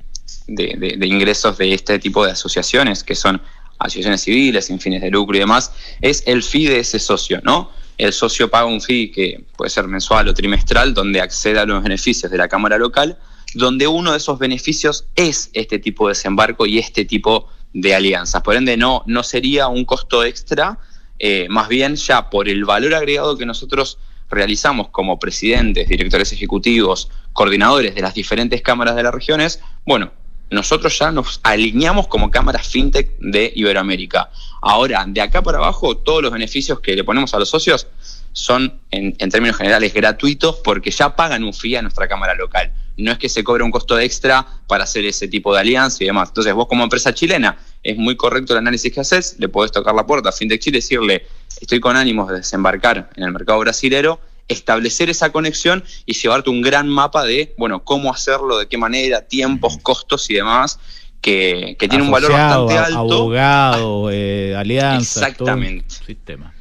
Speaker 4: de, ingresos de este tipo de asociaciones, que son asociaciones civiles, sin fines de lucro y demás, es el fee de ese socio, ¿no? El socio paga un fee que puede ser mensual o trimestral, donde accede a los beneficios de la Cámara local, donde uno de esos beneficios es este tipo de desembarco y este tipo de alianzas. Por ende, no, no sería un costo extra, eh, más bien ya por el valor agregado que nosotros realizamos como presidentes, directores ejecutivos, coordinadores de las diferentes cámaras de las regiones, bueno, nosotros ya nos alineamos como cámara fintech de Iberoamérica. Ahora, de acá para abajo, todos los beneficios que le ponemos a los socios son, en, términos generales, gratuitos porque ya pagan un fee a nuestra cámara local. No es que se cobre un costo extra para hacer ese tipo de alianza y demás. Entonces, vos como empresa chilena, es muy correcto el análisis que haces, le podés tocar la puerta a Fintech Chile y decirle, estoy con ánimos de desembarcar en el mercado brasilero, establecer esa conexión y llevarte un gran mapa de, bueno, cómo hacerlo, de qué manera, tiempos, costos y demás, que, tiene un valor bastante alto.
Speaker 1: Abogado, eh, alianza,
Speaker 4: Exactamente.
Speaker 1: sistema.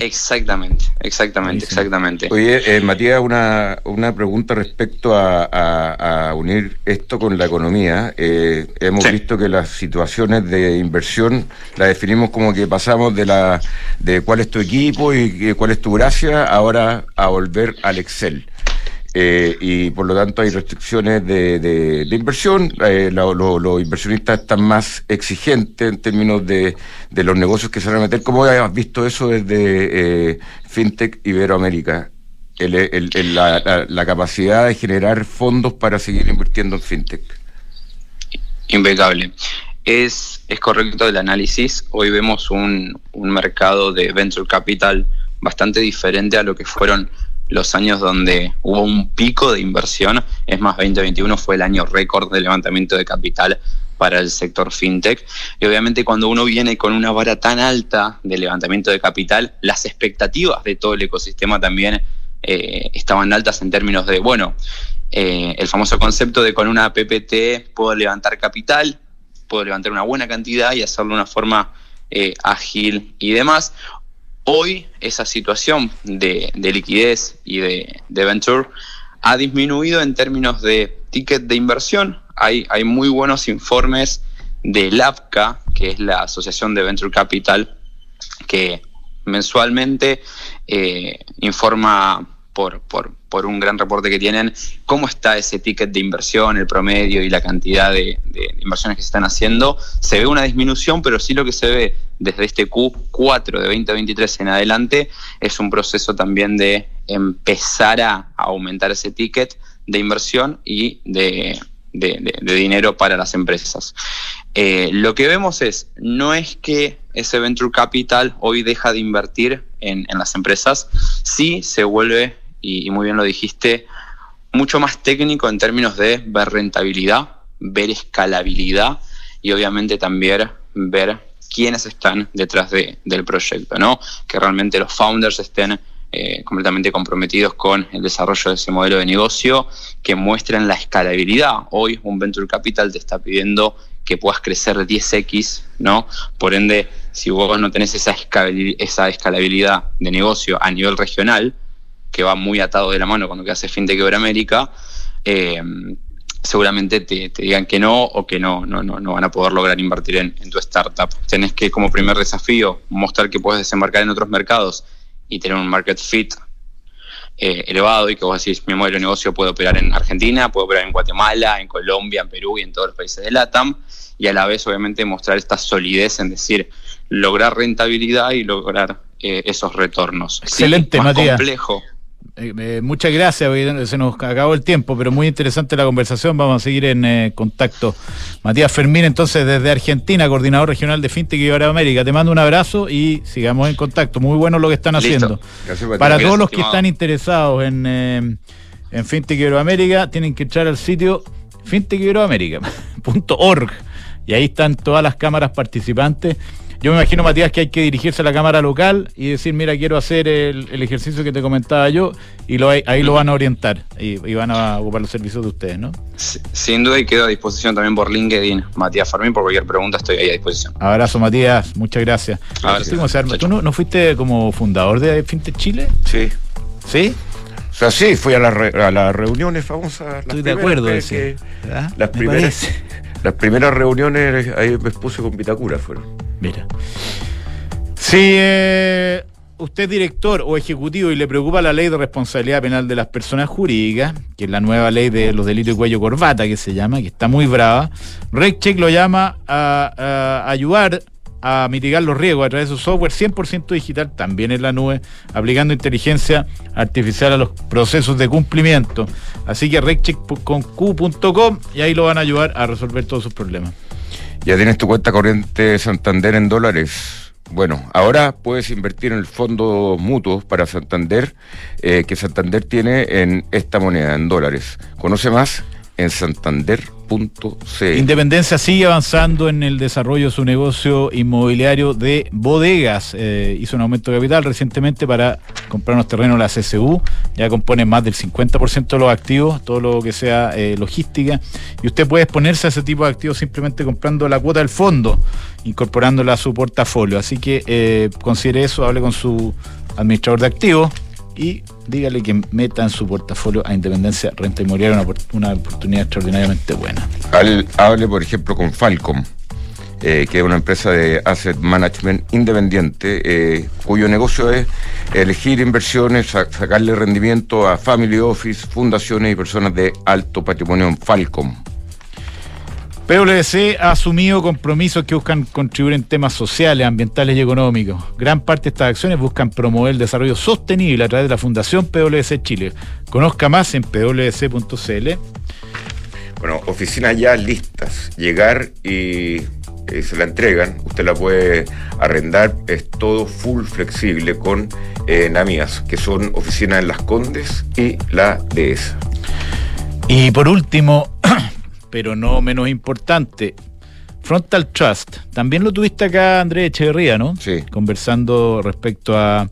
Speaker 4: Exactamente, exactamente, exactamente.
Speaker 2: Oye, eh, Matías, una, una pregunta respecto a, unir esto con la economía. Eh, hemos visto que las situaciones de inversión las definimos como que pasamos de la de cuál es tu equipo y cuál es tu gracia, ahora a volver al Excel. Eh, y por lo tanto hay restricciones de, de, inversión. Eh, los inversionistas están más exigentes en términos de, de, los negocios que se van a meter. ¿Cómo has visto eso desde eh, FinTech Iberoamérica? El, la, la, capacidad de generar fondos para seguir invirtiendo en FinTech.
Speaker 4: Impecable. Es, es correcto el análisis. Hoy vemos un, un mercado de venture capital bastante diferente a lo que fueron los años donde hubo un pico de inversión. Es más, 2021 fue el año récord de levantamiento de capital para el sector fintech. Y obviamente cuando uno viene con una vara tan alta de levantamiento de capital, las expectativas de todo el ecosistema también eh, estaban altas en términos de, bueno, eh, el famoso concepto de con una PPT puedo levantar capital, puedo levantar una buena cantidad y hacerlo de una forma eh, ágil y demás. Hoy esa situación de, liquidez y de, venture ha disminuido en términos de ticket de inversión. Hay, muy buenos informes de LAPCA, que es la Asociación de Venture Capital, que mensualmente eh, informa por, por, por, un gran reporte que tienen, cómo está ese ticket de inversión, el promedio y la cantidad de, inversiones que se están haciendo. Se ve una disminución, pero sí lo que se ve desde este Q4 de 2023 en adelante es un proceso también de empezar a, aumentar ese ticket de inversión y de, dinero para las empresas. Eh, lo que vemos es, no es que ese venture capital hoy deja de invertir en, en las empresas, sí se vuelve y, muy bien lo dijiste, mucho más técnico en términos de ver rentabilidad, ver escalabilidad y obviamente también ver quiénes están detrás del proyecto, ¿no? Que realmente los founders estén eh, completamente comprometidos con el desarrollo de ese modelo de negocio, que muestren la escalabilidad. Hoy un venture capital te está pidiendo que puedas crecer 10x, ¿no? Por ende, si vos no tenés esa escalabilidad de negocio a nivel regional, que va muy atado de la mano cuando que hace FinTech Iberoamérica, eh, seguramente te, digan que no o que no, no, no, no van a poder lograr invertir en, tu startup. Tenés que, como primer desafío, mostrar que puedes desembarcar en otros mercados y tener un market fit eh, elevado y que vos decís, mi modelo de negocio puede operar en Argentina, puede operar en Guatemala, en Colombia, en Perú y en todos los países de LATAM, y a la vez obviamente mostrar esta solidez en decir, lograr rentabilidad y lograr eh, esos retornos.
Speaker 1: Excelente, más
Speaker 4: complejo.
Speaker 1: Eh, eh, muchas gracias, se nos acabó el tiempo, pero muy interesante la conversación. Vamos a seguir en eh, contacto. Matías Fermín, entonces, desde Argentina, coordinador regional de FinTech y América. Te mando un abrazo y sigamos en contacto. Muy bueno lo que están haciendo. Para todos los que están interesados en, en FinTech Iberoamérica, tienen que entrar al sitio fintechiberoamérica.org y ahí están todas las cámaras participantes. Yo me imagino, Matías, que hay que dirigirse a la cámara local y decir, mira, quiero hacer el, ejercicio que te comentaba yo, y lo, ahí lo van a orientar y, van a ocupar los servicios de ustedes, ¿no?
Speaker 4: Sin duda y quedo a disposición también por LinkedIn, Matías Fermín, por cualquier pregunta estoy ahí a disposición.
Speaker 1: Abrazo, Matías, muchas gracias. ¿Tú no, fuiste como fundador de FinTech Chile?
Speaker 2: Sí.
Speaker 1: ¿Sí?
Speaker 2: O sea, sí, fui a, las reuniones famosas.
Speaker 1: Estoy de acuerdo.
Speaker 2: Que, las, primeras, las primeras reuniones ahí me expuse con Vitacura fueron.
Speaker 1: Mira. Si eh, usted es director o ejecutivo y le preocupa la ley de responsabilidad penal de las personas jurídicas, que es la nueva ley de los delitos de cuello corbata que se llama, que está muy brava, RegCheck lo llama a, ayudar a mitigar los riesgos a través de su software 100% digital, también en la nube, aplicando inteligencia artificial a los procesos de cumplimiento. Así que regcheck.com y ahí lo van a ayudar a resolver todos sus problemas.
Speaker 2: Ya tienes tu cuenta corriente Santander en dólares. Bueno, ahora puedes invertir en el fondo mutuo para Santander eh, que Santander tiene en esta moneda, en dólares. Conoce más en Santander
Speaker 1: Independencia sigue avanzando en el desarrollo de su negocio inmobiliario de bodegas. Eh, hizo un aumento de capital recientemente para comprar unos terrenos la CSU. Ya compone más del 50% de los activos, todo lo que sea eh, logística. Y usted puede exponerse a ese tipo de activos simplemente comprando la cuota del fondo, incorporándola a su portafolio. Así que eh, considere eso, hable con su administrador de activos y dígale que meta en su portafolio a Independencia Renta Inmobiliaria una, una oportunidad extraordinariamente buena.
Speaker 2: hable, por ejemplo, con Falcom. Eh, que es una empresa de asset management independiente, eh, cuyo negocio es elegir inversiones, sacarle rendimiento a family office, fundaciones y personas de alto patrimonio en Falcom.
Speaker 1: PwC ha asumido compromisos que buscan contribuir en temas sociales, ambientales y económicos. Gran parte de estas acciones buscan promover el desarrollo sostenible a través de la Fundación PwC Chile. Conozca más en pwc.cl.
Speaker 2: Bueno, oficinas ya listas. Llegar y eh, se la entregan. Usted la puede arrendar. Es todo full flexible con eh, Namías, que son oficinas en Las Condes y la DS.
Speaker 1: Y por último, pero no menos importante, Frontal Trust. También lo tuviste acá, Andrés Echeverría, ¿no?
Speaker 2: Sí.
Speaker 1: Conversando respecto a,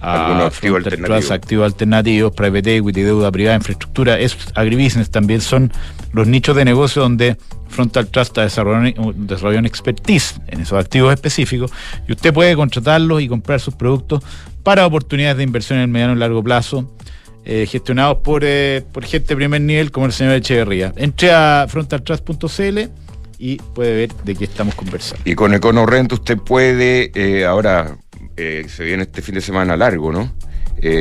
Speaker 2: a activos alternativos.
Speaker 1: activos alternativos, private equity, deuda privada, infraestructura, es agribusiness también son los nichos de negocio donde Frontal Trust ha desarrollado, desarrollado expertise en esos activos específicos y usted puede contratarlos y comprar sus productos para oportunidades de inversión en el mediano y largo plazo eh, gestionados por, eh, por gente de primer nivel como el señor Echeverría. Entre a frontaltrust.cl y puede ver de qué estamos conversando.
Speaker 2: Y con EconoRent usted puede, eh, ahora se viene este fin de semana largo, ¿no?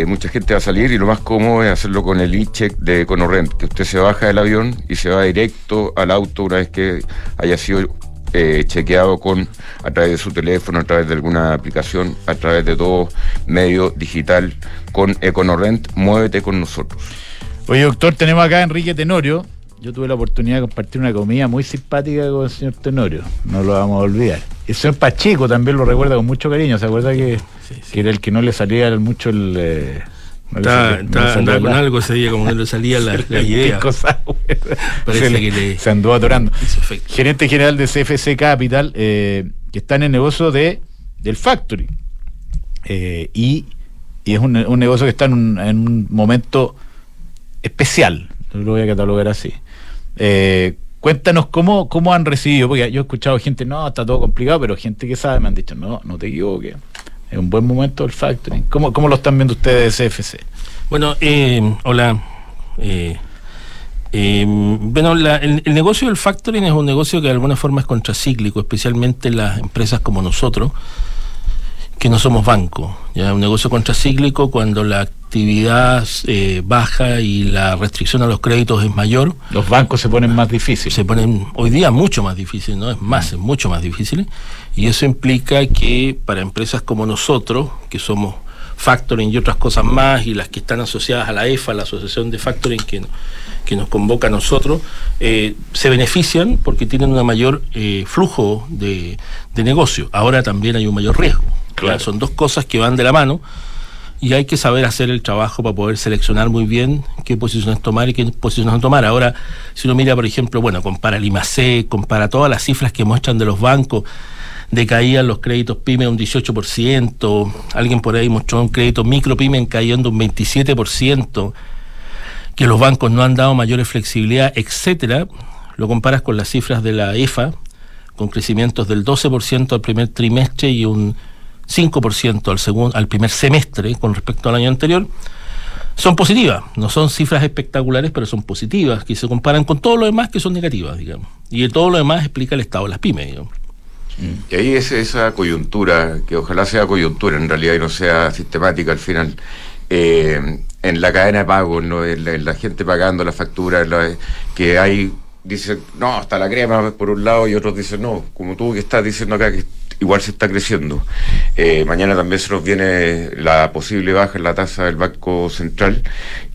Speaker 2: mucha gente va a salir y lo más cómodo es hacerlo con el e-check de EconoRent, que usted se baja del avión y se va directo al auto una vez que haya sido eh, chequeado con a través de su teléfono, a través de alguna aplicación, a través de todo medio digital con EconoRent. Muévete con nosotros.
Speaker 1: Oye, doctor, tenemos acá a Enrique Tenorio. Yo tuve la oportunidad de compartir una comida muy simpática con el señor Tenorio. No lo vamos a olvidar. El señor Pacheco también lo recuerda con mucho cariño. ¿Se acuerda que, que era el que no le salía mucho el. Eh,
Speaker 5: Está, con algo ese día, como no le salía la, la idea.
Speaker 1: Parece se, que le, se andó atorando. Gerente general de CFC Capital, eh, que está en el negocio de del factory. Eh, y, y, es un, un, negocio que está en un, en un momento especial, lo voy a catalogar así. Eh, cuéntanos cómo, cómo han recibido, porque yo he escuchado gente, no, está todo complicado, pero gente que sabe me han dicho, no, no te equivoques es un buen momento el factoring. ¿Cómo, cómo lo están viendo ustedes CFC?
Speaker 5: Bueno, eh, hola. Eh, eh, bueno, el, negocio del factoring es un negocio que de alguna forma es contracíclico, especialmente las empresas como nosotros, que no somos banco. Ya un negocio contracíclico cuando la actividad baja y la restricción a los créditos es mayor.
Speaker 1: Los bancos se ponen más difíciles.
Speaker 5: Se ponen hoy día mucho más difíciles, no es más, es mucho más difícil. Y eso implica que para empresas como nosotros, que somos factoring y otras cosas más, y las que están asociadas a la EFA, la Asociación de Factoring que, que nos convoca a nosotros, eh, se benefician porque tienen un mayor eh, flujo de, negocio. Ahora también hay un mayor riesgo. Claro. Son dos cosas que van de la mano. y hay que saber hacer el trabajo para poder seleccionar muy bien qué posiciones tomar y qué posiciones no tomar. Ahora, si uno mira, por ejemplo, bueno, compara el IMAC, compara todas las cifras que muestran de los bancos, decaían los créditos PYME un 18%, alguien por ahí mostró un crédito micro PYME cayendo un 27%, que los bancos no han dado mayores flexibilidad, etcétera, lo comparas con las cifras de la EFA, con crecimientos del 12% al primer trimestre y un 5% al, segundo, al primer semestre con respecto al año anterior, son positivas. No son cifras espectaculares, pero son positivas, que se comparan con todo lo demás que son negativas, digamos. Y todo lo demás explica el estado de las pymes, digamos.
Speaker 2: Y ahí es esa coyuntura, que ojalá sea coyuntura en realidad y no sea sistemática al final, eh, en la cadena de pagos, ¿no? en, la, gente pagando la factura, que hay, dicen, no, hasta la crema por un lado y otros dicen, no, como tú que estás diciendo acá que igual se está creciendo. Eh, mañana también se nos viene la posible baja en la tasa del Banco Central,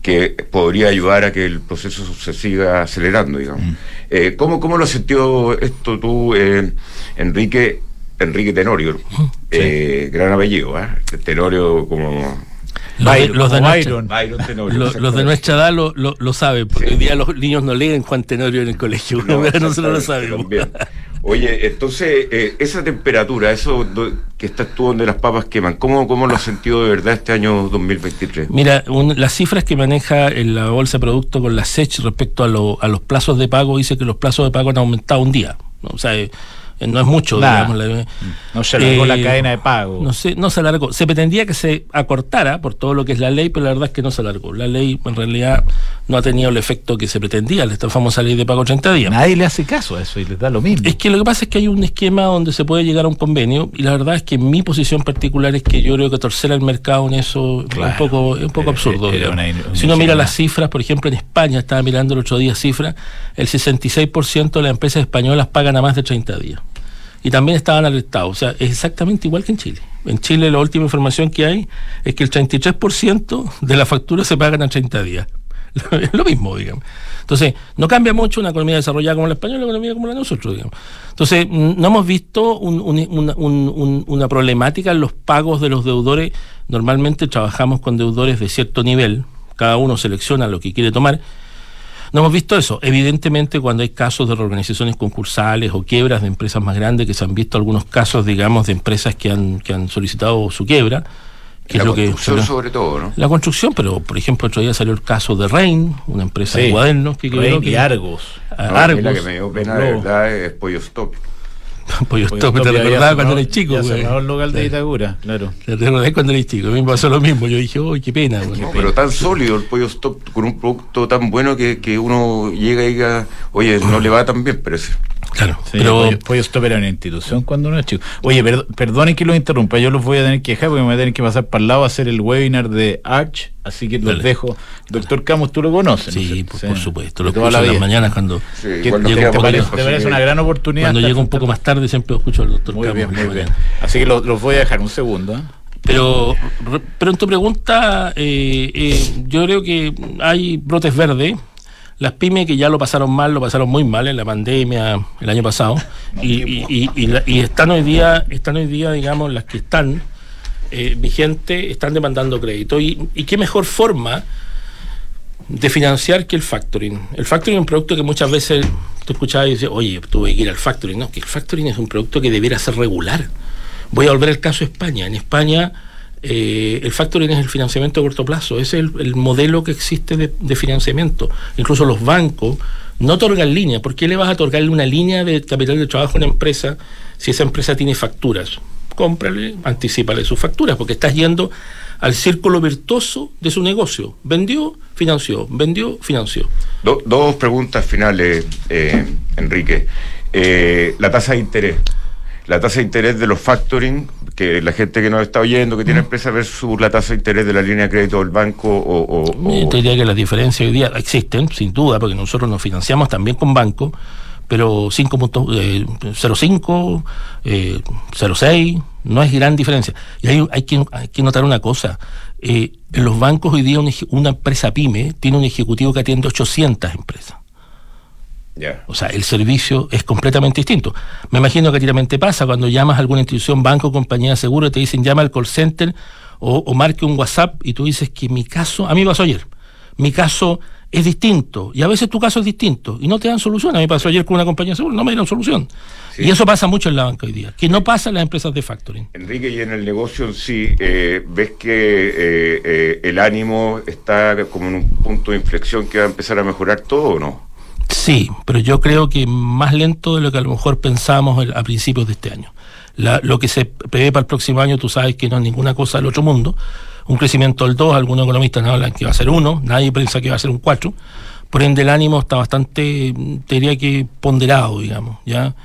Speaker 2: que podría ayudar a que el proceso se siga acelerando, digamos. Mm. Eh, ¿cómo, ¿Cómo lo sintió esto tú, eh, Enrique? Enrique Tenorio, eh, gran apellido, ¿eh? Tenorio como
Speaker 5: los, de nuestra, edad lo, lo, saben, porque hoy día los niños no leen Juan Tenorio en el colegio, no, nosotros lo sabemos.
Speaker 2: Oye, entonces, eh, esa temperatura, eso que estás tú donde las papas queman, ¿cómo, cómo lo has sentido de verdad este año 2023?
Speaker 5: Mira, las cifras que maneja en la bolsa de productos con la SECH respecto a, a los plazos de pago, dice que los plazos de pago han aumentado un día. O sea, eh, no es mucho, digamos.
Speaker 1: no se alargó la eh, cadena de pago.
Speaker 5: No, se, no se alargó. Se pretendía que se acortara por todo lo que es la ley, pero la verdad es que no se alargó. La ley en realidad no ha tenido el efecto que se pretendía, esta famosa ley de pago 30 días.
Speaker 1: Nadie le hace caso a eso y le da lo mismo.
Speaker 5: Es que lo que pasa es que hay un esquema donde se puede llegar a un convenio y la verdad es que mi posición particular es que yo creo que torcer el mercado en eso es un poco, un poco absurdo. si uno mira las cifras, por ejemplo en España, estaba mirando el otro día cifras, el 66% de las empresas españolas pagan a más de 30 días y también estaban alertados. O sea, es exactamente igual que en Chile. En Chile la última información que hay es que el 33% de la factura se pagan a 30 días. Es lo mismo, digamos. Entonces, no cambia mucho una economía desarrollada como la española una economía como la de nosotros, digamos. Entonces, no hemos visto una problemática en los pagos de los deudores. Normalmente trabajamos con deudores de cierto nivel, cada uno selecciona lo que quiere tomar no hemos visto eso. Evidentemente, cuando hay casos de reorganizaciones concursales o quiebras de empresas más grandes, que se han visto algunos casos, digamos, de empresas que han, que han solicitado su quiebra.
Speaker 2: Que la construcción sobre todo, ¿no?
Speaker 5: La construcción, pero por ejemplo, otro día salió el caso de Rain, una empresa de cuadernos que
Speaker 1: Rain y Argos.
Speaker 2: Argos. La que me dio pena de verdad es Pollo Stop.
Speaker 5: Pollo Stop, te recordaba cuando eras chico,
Speaker 1: güey. el local de Itagura, claro.
Speaker 5: Te recordás cuando eras chico. A mí me pasó lo mismo. Yo dije, uy, qué pena, güey.
Speaker 2: pero tan sólido el Pollo Stop con un producto tan bueno que, que uno llega y diga, oye, no le va tan bien, parece.
Speaker 5: Claro,
Speaker 1: pero Pollo, Stop era una institución cuando uno era chico. Oye, perdonen que lo interrumpa, yo los voy a tener que dejar porque me voy a tener que pasar para el lado a hacer el webinar de Arch, así que los dejo. Doctor Camus, tú lo conoces.
Speaker 5: Sí, por, supuesto, lo escucho en las mañanas cuando,
Speaker 1: sí, cuando te, parece, una gran oportunidad.
Speaker 5: Cuando llego un poco más tarde siempre escucho al doctor
Speaker 1: muy Camus. Bien, muy bien. Así que los, voy a dejar un segundo. ¿eh?
Speaker 5: Pero, pero en tu pregunta, eh, eh, yo creo que hay brotes verdes las pymes que ya lo pasaron mal, lo pasaron muy mal en la pandemia el año pasado, y, y, están hoy día, están hoy día, digamos, las que están eh, vigentes, están demandando crédito. Y, qué mejor forma de financiar que el factoring. El factoring es un producto que muchas veces tú escuchabas y dices, oye, tuve que ir al factoring. No, que el factoring es un producto que debiera ser regular. Voy a volver al caso de España. En España eh, el factoring es el financiamiento a corto plazo, es el, modelo que existe de, financiamiento. Incluso los bancos no otorgan línea. ¿Por qué le vas a otorgarle una línea de capital de trabajo a una empresa si esa empresa tiene facturas? Cómprale, anticipale sus facturas, porque estás yendo al círculo virtuoso de su negocio. Vendió, financió, vendió, financió.
Speaker 2: dos preguntas finales, eh, Enrique. Eh, la tasa de interés. La tasa de interés de los factoring que la gente que nos está oyendo, que tiene empresa, versus la tasa de interés de la línea de crédito del banco o...
Speaker 5: o, Te diría que las diferencias hoy día existen, sin duda, porque nosotros nos financiamos también con banco, pero 5.05, eh, 0.6, eh, no es gran diferencia. Y hay, hay, que, hay que notar una cosa, eh, en los bancos hoy día una empresa pyme tiene un ejecutivo que atiende 800 empresas. O sea, el servicio es completamente distinto. Me imagino que a ti también te pasa cuando llamas a alguna institución, banco, compañía de seguro, te dicen llama al call center o, marque un WhatsApp y tú dices que mi caso, a mí pasó ayer, mi caso es distinto y a veces tu caso es distinto y no te dan solución. A mí pasó ayer con una compañía de seguro, no me dieron solución. Y eso pasa mucho en la banca hoy día, que no pasa en las empresas de factoring.
Speaker 2: Enrique, y en el negocio en sí, eh, ¿ves que eh, eh, el ánimo está como en un punto de inflexión que va a empezar a mejorar todo o no?
Speaker 5: Sí, pero yo creo que más lento de lo que a lo mejor pensábamos a principios de este año. lo que se prevé para el próximo año, tú sabes que no es ninguna cosa del otro mundo. Un crecimiento del 2, algunos economistas hablan que va a ser 1, nadie piensa que va a ser un 4 por ende el ánimo está bastante, te diría que ponderado, digamos, ¿ya?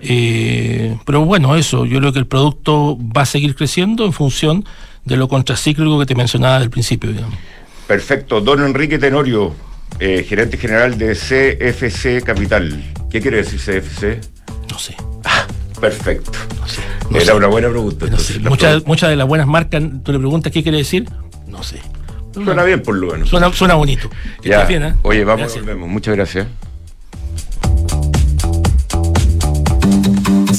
Speaker 5: Eh, pero bueno, eso, yo creo que el producto va a seguir creciendo en función de lo contracíclico que te mencionaba al principio, digamos.
Speaker 2: Perfecto. Don Enrique Tenorio, eh, gerente general de CFC Capital. ¿Qué quiere decir CFC?
Speaker 5: No sé.
Speaker 2: Ah, perfecto. Era una buena pregunta.
Speaker 5: muchas, muchas de las buenas marcas, tú le preguntas qué quiere decir, no sé.
Speaker 2: Suena bien por lo menos.
Speaker 5: Suena, suena bonito.
Speaker 2: Ya. Bien, ¿eh? Oye, vamos, volvemos. Muchas gracias.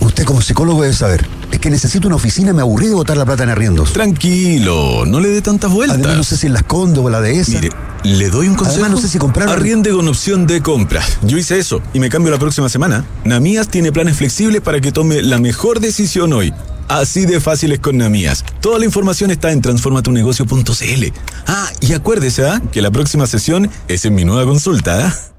Speaker 6: Usted como psicólogo debe saber. Es que necesito una oficina, me aburrí de botar la plata en arriendos.
Speaker 7: Tranquilo, no le dé tantas vueltas.
Speaker 6: Además, no sé si en las Condo o la de esa.
Speaker 7: Mire, le doy un consejo.
Speaker 6: Además, no sé si comprar...
Speaker 7: Arriende con opción de compra. Yo hice eso y me cambio la próxima semana. Namías tiene planes flexibles para que tome la mejor decisión hoy. Así de fácil es con Namías. Toda la información está en transformatunegocio.cl. Ah, y acuérdese, ¿ah? Que la próxima sesión es en mi nueva consulta, ¿ah?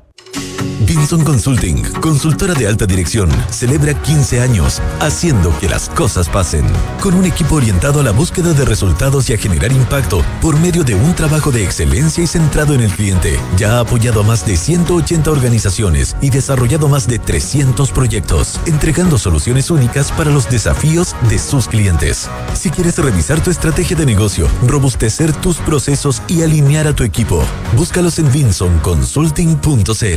Speaker 7: Vinson Consulting, consultora de alta dirección, celebra 15 años haciendo que las cosas pasen. Con un equipo orientado a la búsqueda de resultados y a generar impacto por medio de un trabajo de excelencia y centrado en el cliente. Ya ha apoyado a más de 180 organizaciones y desarrollado más de 300 proyectos, entregando soluciones únicas para los desafíos de sus clientes. Si quieres revisar tu estrategia de negocio, robustecer tus procesos y alinear a tu equipo, búscalos en vinsonconsulting.cl.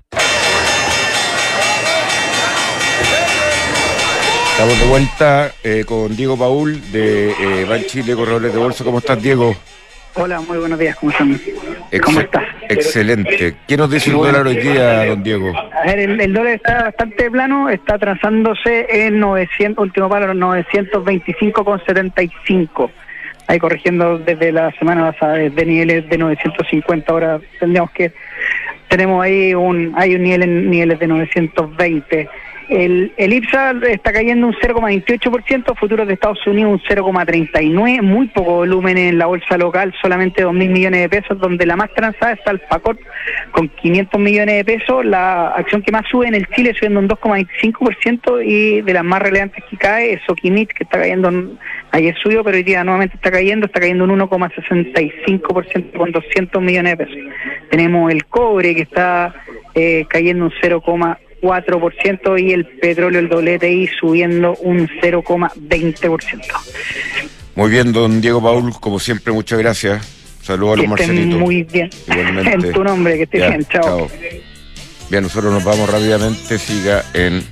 Speaker 2: Estamos de vuelta eh, con Diego Paul de eh, Ban Chile Corredores de Bolsa. ¿Cómo estás, Diego?
Speaker 8: Hola, muy buenos días, ¿cómo están? ¿Cómo estás?
Speaker 2: Excelente. ¿Qué nos dice el dólar hoy día, don Diego?
Speaker 8: A ver, el, dólar está bastante plano, está transándose en 900, último palo, 925,75. Ahí corrigiendo desde la semana pasada, de niveles de 950, ahora tendríamos que, tenemos ahí un, hay un nivel en niveles de 920. El, el IPSA está cayendo un 0,28%, futuros de Estados Unidos un 0,39%, muy poco volumen en la bolsa local, solamente 2.000 millones de pesos, donde la más transada está el PACOT con 500 millones de pesos, la acción que más sube en el Chile subiendo un 2,25% y de las más relevantes que cae es Soquimit, que está cayendo, ayer subió, pero hoy día nuevamente está cayendo, está cayendo un 1,65% con 200 millones de pesos. Tenemos el cobre que está eh, cayendo un 0,1%. 4% y el petróleo, el WTI, subiendo un 0,20%.
Speaker 2: Muy bien, don Diego Paul, como siempre, muchas gracias. Saludos a los Marcelitos.
Speaker 8: Muy bien. En tu nombre, que estés bien. Chao.
Speaker 2: Bien, nosotros nos vamos rápidamente. Siga en